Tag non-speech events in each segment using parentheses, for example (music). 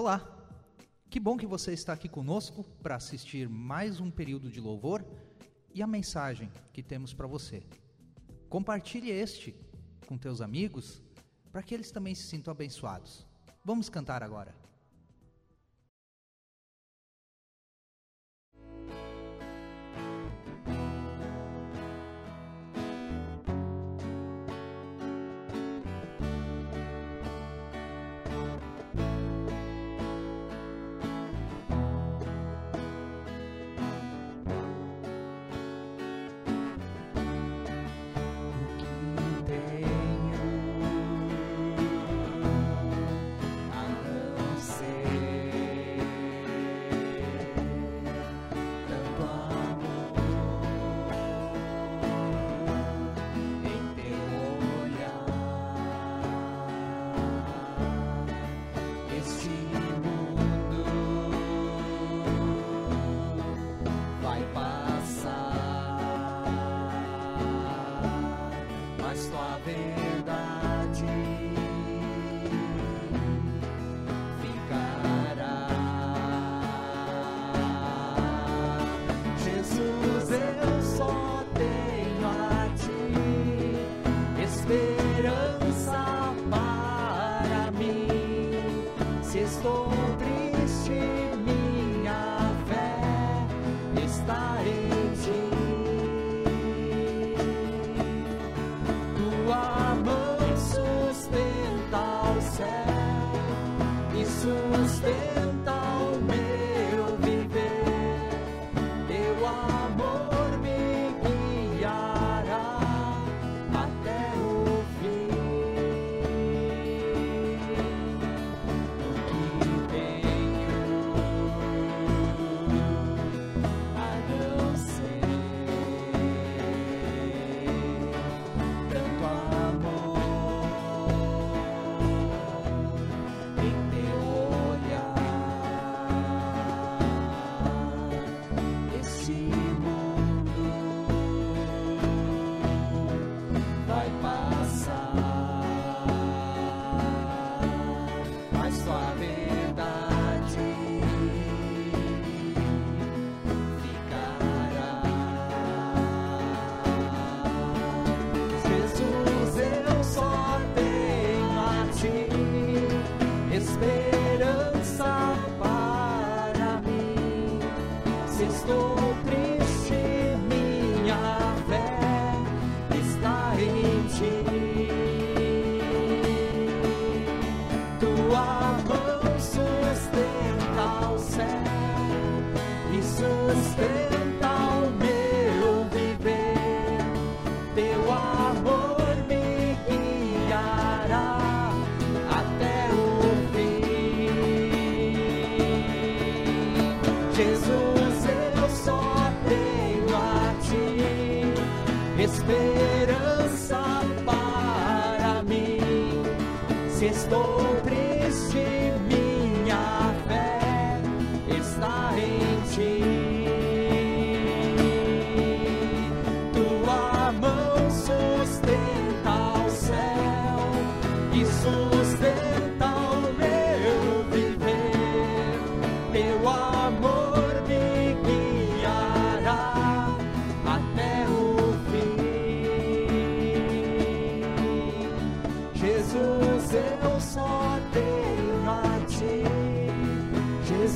Olá! Que bom que você está aqui conosco para assistir mais um período de louvor e a mensagem que temos para você. Compartilhe este com teus amigos para que eles também se sintam abençoados. Vamos cantar agora.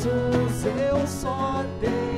Jesus, eu só tenho.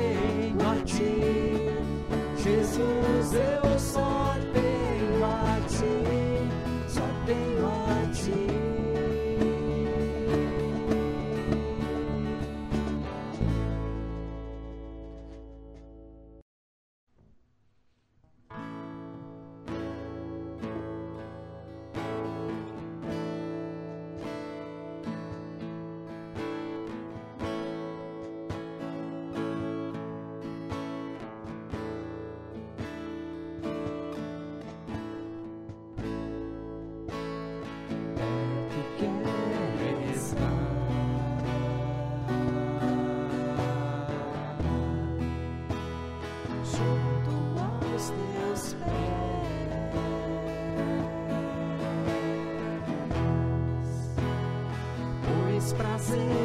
thousand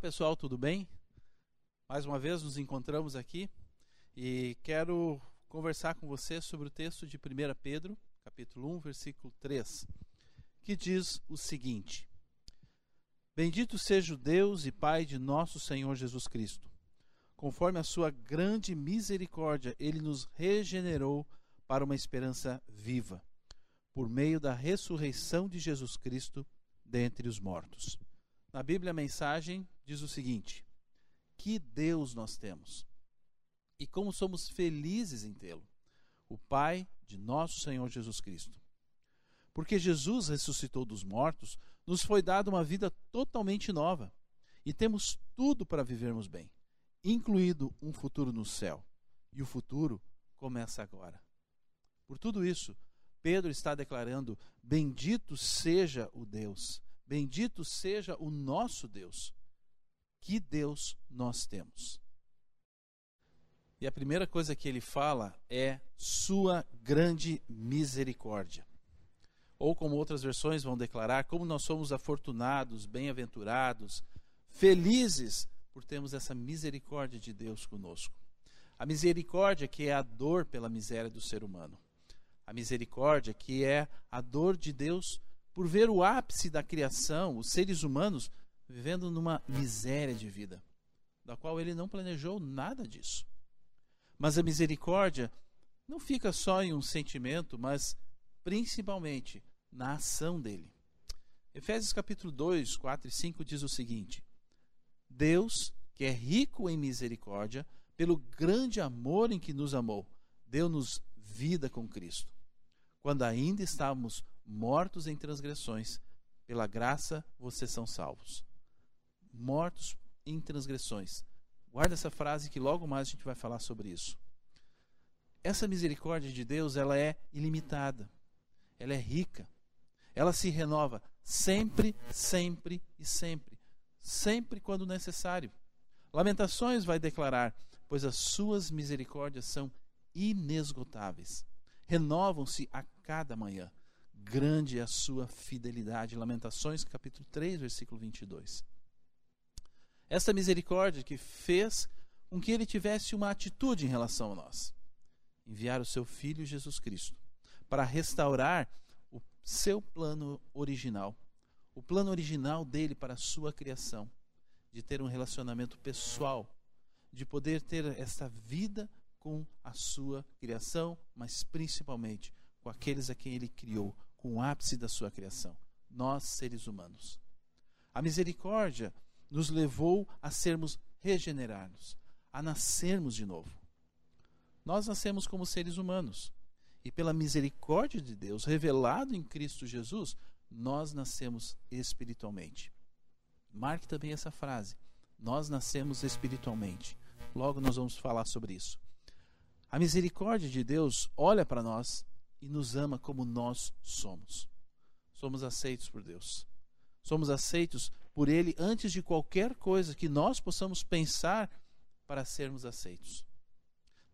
pessoal, tudo bem? Mais uma vez nos encontramos aqui e quero conversar com você sobre o texto de 1 Pedro, capítulo 1, versículo 3, que diz o seguinte: Bendito seja o Deus e Pai de nosso Senhor Jesus Cristo. Conforme a sua grande misericórdia, ele nos regenerou para uma esperança viva, por meio da ressurreição de Jesus Cristo dentre os mortos. Na Bíblia, a mensagem diz o seguinte: Que Deus nós temos e como somos felizes em tê-lo. o Pai de nosso Senhor Jesus Cristo. Porque Jesus ressuscitou dos mortos, nos foi dada uma vida totalmente nova e temos tudo para vivermos bem, incluído um futuro no céu. E o futuro começa agora. Por tudo isso, Pedro está declarando: Bendito seja o Deus, bendito seja o nosso Deus. Que Deus nós temos. E a primeira coisa que ele fala é Sua grande misericórdia. Ou, como outras versões vão declarar, como nós somos afortunados, bem-aventurados, felizes por termos essa misericórdia de Deus conosco. A misericórdia que é a dor pela miséria do ser humano. A misericórdia que é a dor de Deus por ver o ápice da criação, os seres humanos, vivendo numa miséria de vida, da qual ele não planejou nada disso. Mas a misericórdia não fica só em um sentimento, mas principalmente na ação dele. Efésios capítulo 2, 4 e 5 diz o seguinte: Deus, que é rico em misericórdia, pelo grande amor em que nos amou, deu-nos vida com Cristo. Quando ainda estávamos mortos em transgressões, pela graça vocês são salvos. Mortos em transgressões. Guarda essa frase que logo mais a gente vai falar sobre isso. Essa misericórdia de Deus, ela é ilimitada. Ela é rica. Ela se renova sempre, sempre e sempre sempre quando necessário. Lamentações vai declarar: pois as suas misericórdias são inesgotáveis, renovam-se a cada manhã. Grande é a sua fidelidade. Lamentações, capítulo 3, versículo 22. Esta misericórdia que fez com que ele tivesse uma atitude em relação a nós. Enviar o seu filho Jesus Cristo para restaurar o seu plano original o plano original dele para a sua criação, de ter um relacionamento pessoal, de poder ter esta vida com a sua criação, mas principalmente com aqueles a quem ele criou, com o ápice da sua criação, nós seres humanos. A misericórdia nos levou a sermos regenerados, a nascermos de novo. Nós nascemos como seres humanos e pela misericórdia de Deus revelado em Cristo Jesus, nós nascemos espiritualmente. Marque também essa frase. Nós nascemos espiritualmente. Logo nós vamos falar sobre isso. A misericórdia de Deus olha para nós e nos ama como nós somos. Somos aceitos por Deus. Somos aceitos por Ele antes de qualquer coisa que nós possamos pensar para sermos aceitos.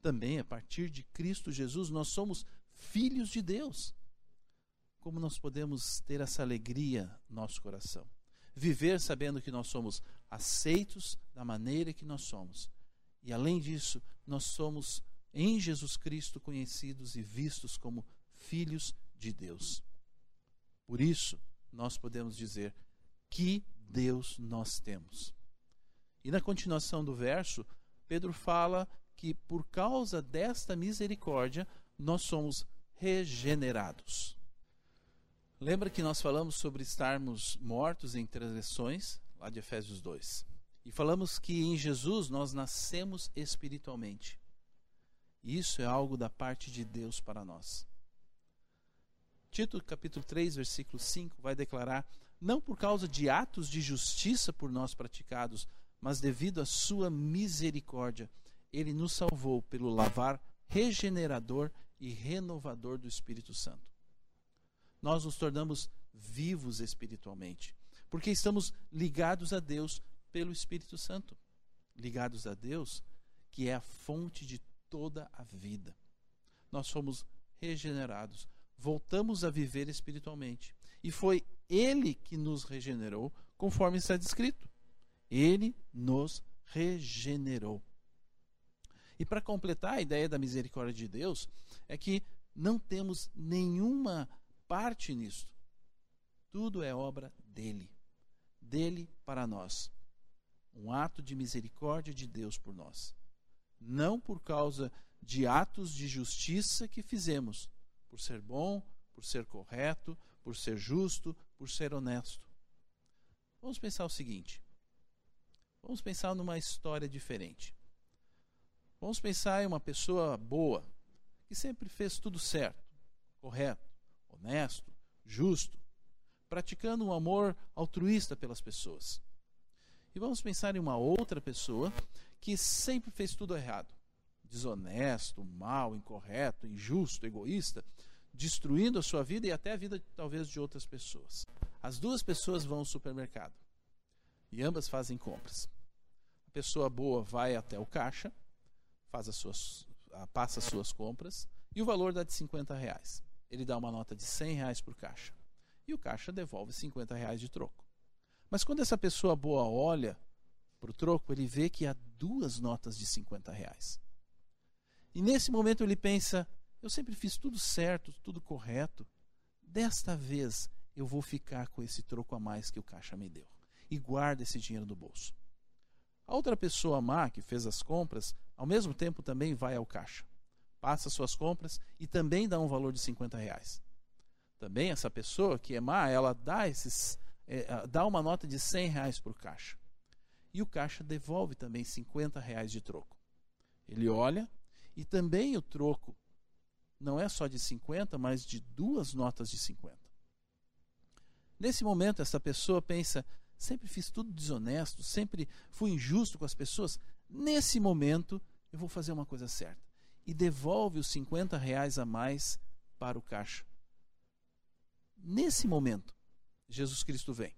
Também a partir de Cristo Jesus, nós somos filhos de Deus como nós podemos ter essa alegria no nosso coração? Viver sabendo que nós somos aceitos da maneira que nós somos. E além disso, nós somos em Jesus Cristo conhecidos e vistos como filhos de Deus. Por isso, nós podemos dizer que Deus nós temos. E na continuação do verso, Pedro fala que por causa desta misericórdia nós somos regenerados. Lembra que nós falamos sobre estarmos mortos em transgressões, lá de Efésios 2. E falamos que em Jesus nós nascemos espiritualmente. Isso é algo da parte de Deus para nós. Tito capítulo 3, versículo 5 vai declarar: não por causa de atos de justiça por nós praticados, mas devido à sua misericórdia, ele nos salvou pelo lavar regenerador e renovador do Espírito Santo nós nos tornamos vivos espiritualmente, porque estamos ligados a Deus pelo Espírito Santo. Ligados a Deus, que é a fonte de toda a vida. Nós fomos regenerados, voltamos a viver espiritualmente. E foi Ele que nos regenerou, conforme está descrito. Ele nos regenerou. E para completar a ideia da misericórdia de Deus, é que não temos nenhuma parte nisto. Tudo é obra dele, dele para nós. Um ato de misericórdia de Deus por nós. Não por causa de atos de justiça que fizemos, por ser bom, por ser correto, por ser justo, por ser honesto. Vamos pensar o seguinte. Vamos pensar numa história diferente. Vamos pensar em uma pessoa boa, que sempre fez tudo certo, correto, honesto, justo, praticando um amor altruísta pelas pessoas. E vamos pensar em uma outra pessoa que sempre fez tudo errado, desonesto, mal, incorreto, injusto, egoísta, destruindo a sua vida e até a vida talvez de outras pessoas. As duas pessoas vão ao supermercado e ambas fazem compras. A pessoa boa vai até o caixa, faz as suas, passa as suas compras e o valor dá de 50 reais. Ele dá uma nota de 100 reais por caixa e o caixa devolve 50 reais de troco. Mas quando essa pessoa boa olha para o troco, ele vê que há duas notas de 50 reais. E nesse momento ele pensa: eu sempre fiz tudo certo, tudo correto. Desta vez eu vou ficar com esse troco a mais que o caixa me deu. E guarda esse dinheiro no bolso. A outra pessoa má que fez as compras, ao mesmo tempo também vai ao caixa. Passa suas compras e também dá um valor de 50 reais. Também essa pessoa que é má, ela dá, esses, é, dá uma nota de 100 reais por caixa. E o caixa devolve também 50 reais de troco. Ele olha e também o troco não é só de 50, mas de duas notas de 50. Nesse momento, essa pessoa pensa: sempre fiz tudo desonesto, sempre fui injusto com as pessoas. Nesse momento, eu vou fazer uma coisa certa. E devolve os 50 reais a mais para o caixa. Nesse momento, Jesus Cristo vem.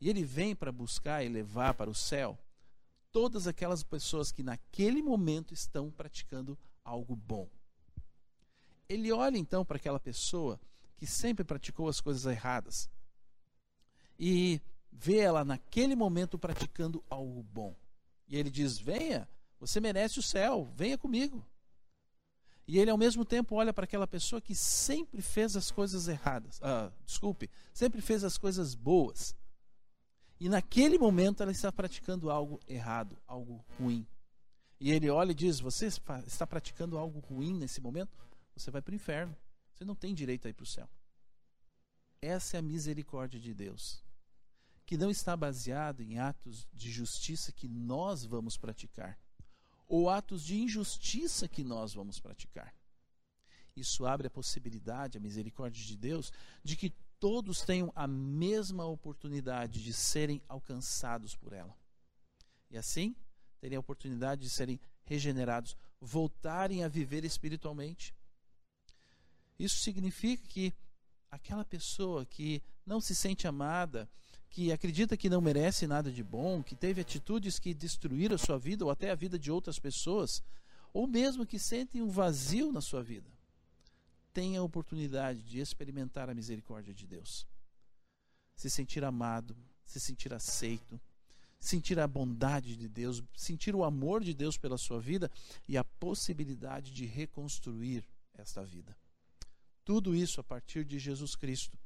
E ele vem para buscar e levar para o céu todas aquelas pessoas que naquele momento estão praticando algo bom. Ele olha então para aquela pessoa que sempre praticou as coisas erradas e vê ela naquele momento praticando algo bom. E ele diz: Venha, você merece o céu, venha comigo. E ele ao mesmo tempo olha para aquela pessoa que sempre fez as coisas erradas. Ah, desculpe, sempre fez as coisas boas. E naquele momento ela está praticando algo errado, algo ruim. E ele olha e diz: Você está praticando algo ruim nesse momento? Você vai para o inferno. Você não tem direito a ir para o céu. Essa é a misericórdia de Deus, que não está baseado em atos de justiça que nós vamos praticar, ou atos de injustiça que nós vamos praticar. Isso abre a possibilidade, a misericórdia de Deus, de que todos tenham a mesma oportunidade de serem alcançados por ela. E assim, terem a oportunidade de serem regenerados, voltarem a viver espiritualmente. Isso significa que aquela pessoa que não se sente amada, que acredita que não merece nada de bom, que teve atitudes que destruíram a sua vida ou até a vida de outras pessoas, ou mesmo que sentem um vazio na sua vida, tenha a oportunidade de experimentar a misericórdia de Deus. Se sentir amado, se sentir aceito, sentir a bondade de Deus, sentir o amor de Deus pela sua vida e a possibilidade de reconstruir esta vida. Tudo isso a partir de Jesus Cristo,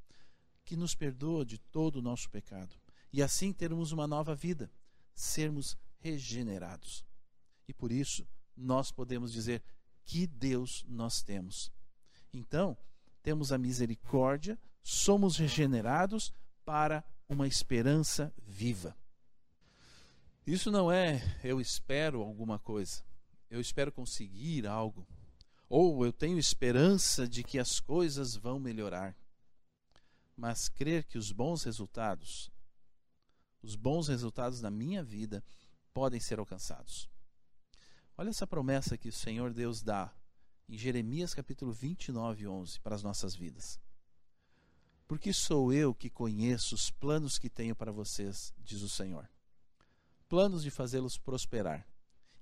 que nos perdoa de todo o nosso pecado. E assim termos uma nova vida, sermos regenerados. E por isso nós podemos dizer que Deus nós temos. Então, temos a misericórdia, somos regenerados para uma esperança viva. Isso não é eu espero alguma coisa, eu espero conseguir algo, ou eu tenho esperança de que as coisas vão melhorar. Mas crer que os bons resultados, os bons resultados na minha vida, podem ser alcançados. Olha essa promessa que o Senhor Deus dá em Jeremias capítulo 29, 11 para as nossas vidas. Porque sou eu que conheço os planos que tenho para vocês, diz o Senhor. Planos de fazê-los prosperar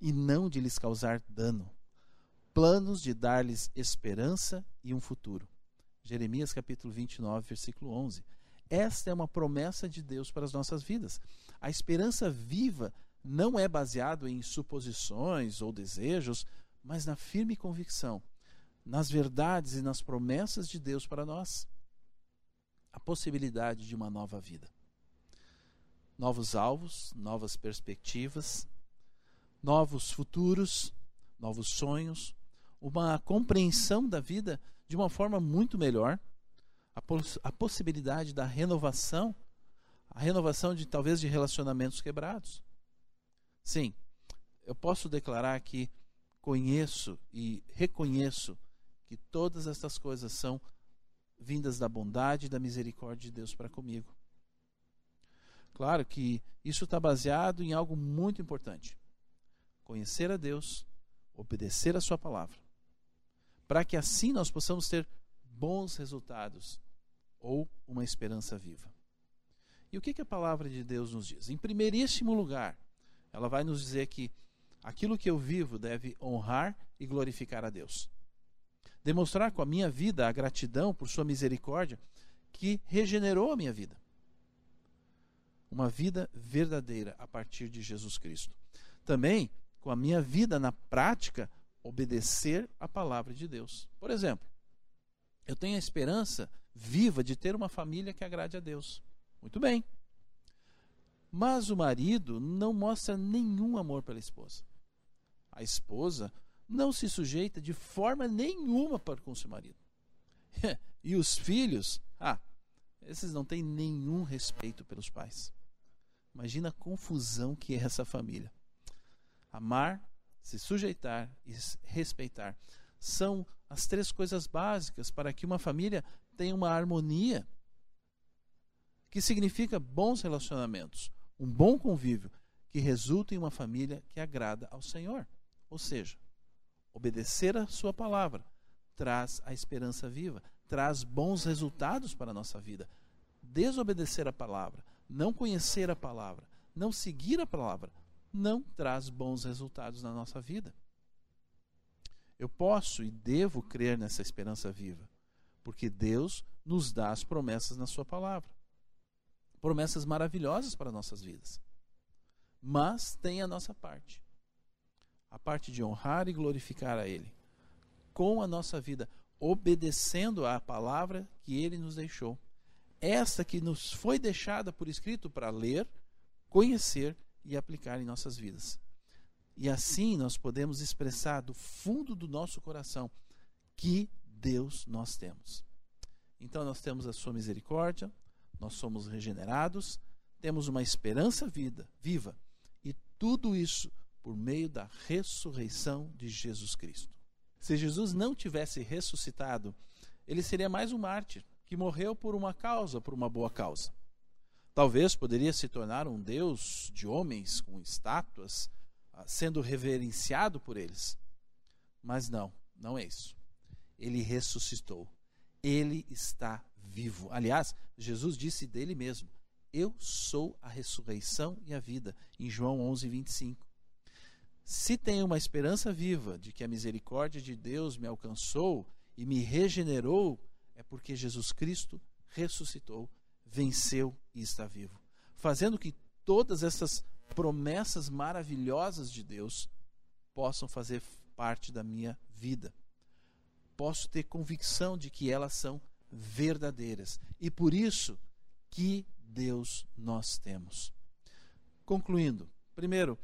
e não de lhes causar dano planos de dar-lhes esperança e um futuro. Jeremias capítulo 29, versículo 11. Esta é uma promessa de Deus para as nossas vidas. A esperança viva não é baseado em suposições ou desejos, mas na firme convicção, nas verdades e nas promessas de Deus para nós. A possibilidade de uma nova vida. Novos alvos, novas perspectivas, novos futuros, novos sonhos, uma compreensão da vida de uma forma muito melhor, a, poss a possibilidade da renovação, a renovação de talvez de relacionamentos quebrados. Sim, eu posso declarar que conheço e reconheço que todas estas coisas são vindas da bondade e da misericórdia de Deus para comigo. Claro que isso está baseado em algo muito importante: conhecer a Deus, obedecer a Sua palavra, para que assim nós possamos ter bons resultados ou uma esperança viva. E o que, que a palavra de Deus nos diz? Em primeiríssimo lugar, ela vai nos dizer que aquilo que eu vivo deve honrar e glorificar a Deus. Demonstrar com a minha vida a gratidão por Sua misericórdia que regenerou a minha vida. Uma vida verdadeira a partir de Jesus Cristo. Também, com a minha vida na prática, obedecer a palavra de Deus. Por exemplo, eu tenho a esperança viva de ter uma família que agrade a Deus. Muito bem. Mas o marido não mostra nenhum amor pela esposa. A esposa não se sujeita de forma nenhuma para com seu marido. (laughs) e os filhos, ah, esses não têm nenhum respeito pelos pais. Imagina a confusão que é essa família. Amar, se sujeitar e respeitar são as três coisas básicas para que uma família tenha uma harmonia que significa bons relacionamentos, um bom convívio, que resulta em uma família que agrada ao Senhor. Ou seja, obedecer a Sua palavra traz a esperança viva, traz bons resultados para a nossa vida. Desobedecer a palavra, não conhecer a palavra, não seguir a palavra, não traz bons resultados na nossa vida. Eu posso e devo crer nessa esperança viva, porque Deus nos dá as promessas na Sua palavra promessas maravilhosas para nossas vidas. Mas tem a nossa parte. A parte de honrar e glorificar a Ele. Com a nossa vida, obedecendo à palavra que Ele nos deixou. Esta que nos foi deixada por escrito para ler, conhecer e aplicar em nossas vidas. E assim nós podemos expressar do fundo do nosso coração que Deus nós temos. Então nós temos a sua misericórdia, nós somos regenerados, temos uma esperança vida, viva, e tudo isso por meio da ressurreição de Jesus Cristo. Se Jesus não tivesse ressuscitado, ele seria mais um mártir que morreu por uma causa, por uma boa causa. Talvez poderia se tornar um deus de homens com estátuas, ah, sendo reverenciado por eles. Mas não, não é isso. Ele ressuscitou. Ele está vivo. Aliás, Jesus disse dele mesmo: Eu sou a ressurreição e a vida, em João 11, 25. Se tenho uma esperança viva de que a misericórdia de Deus me alcançou e me regenerou, é porque Jesus Cristo ressuscitou, venceu e está vivo, fazendo que todas essas promessas maravilhosas de Deus possam fazer parte da minha vida. Posso ter convicção de que elas são verdadeiras. E por isso, que Deus nós temos. Concluindo, primeiro,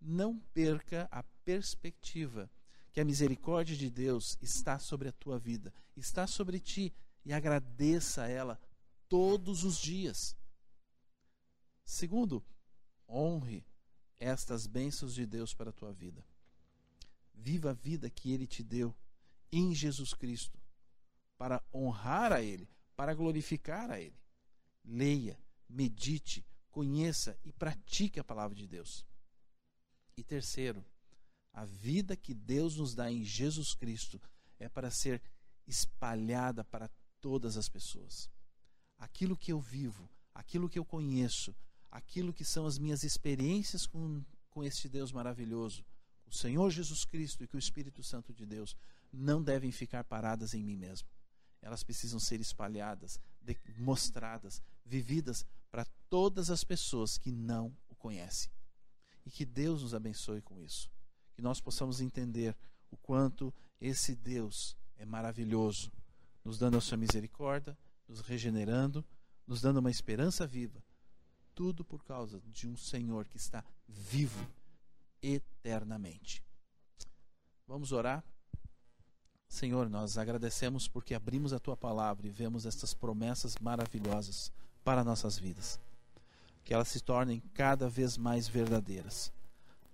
não perca a perspectiva que a misericórdia de Deus está sobre a tua vida, está sobre ti e agradeça a ela todos os dias. Segundo, honre estas bênçãos de Deus para a tua vida. Viva a vida que ele te deu em Jesus Cristo para honrar a Ele, para glorificar a Ele. Leia, medite, conheça e pratique a palavra de Deus. E terceiro, a vida que Deus nos dá em Jesus Cristo é para ser espalhada para todas as pessoas. Aquilo que eu vivo, aquilo que eu conheço, aquilo que são as minhas experiências com, com este Deus maravilhoso, o Senhor Jesus Cristo e com o Espírito Santo de Deus, não devem ficar paradas em mim mesmo elas precisam ser espalhadas, mostradas, vividas para todas as pessoas que não o conhecem. E que Deus nos abençoe com isso. Que nós possamos entender o quanto esse Deus é maravilhoso, nos dando a sua misericórdia, nos regenerando, nos dando uma esperança viva. Tudo por causa de um Senhor que está vivo eternamente. Vamos orar? Senhor, nós agradecemos porque abrimos a tua palavra e vemos estas promessas maravilhosas para nossas vidas. Que elas se tornem cada vez mais verdadeiras,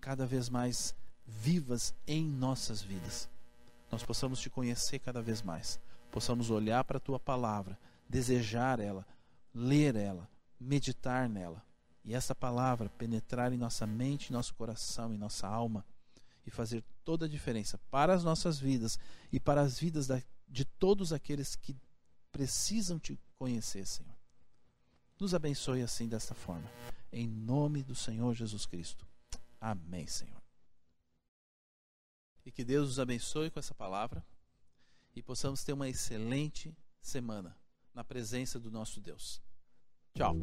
cada vez mais vivas em nossas vidas. Nós possamos te conhecer cada vez mais, possamos olhar para a tua palavra, desejar ela, ler ela, meditar nela. E essa palavra penetrar em nossa mente, em nosso coração, em nossa alma e fazer toda a diferença para as nossas vidas e para as vidas de todos aqueles que precisam te conhecer, Senhor. Nos abençoe assim desta forma. Em nome do Senhor Jesus Cristo. Amém, Senhor. E que Deus nos abençoe com essa palavra e possamos ter uma excelente semana na presença do nosso Deus. Tchau.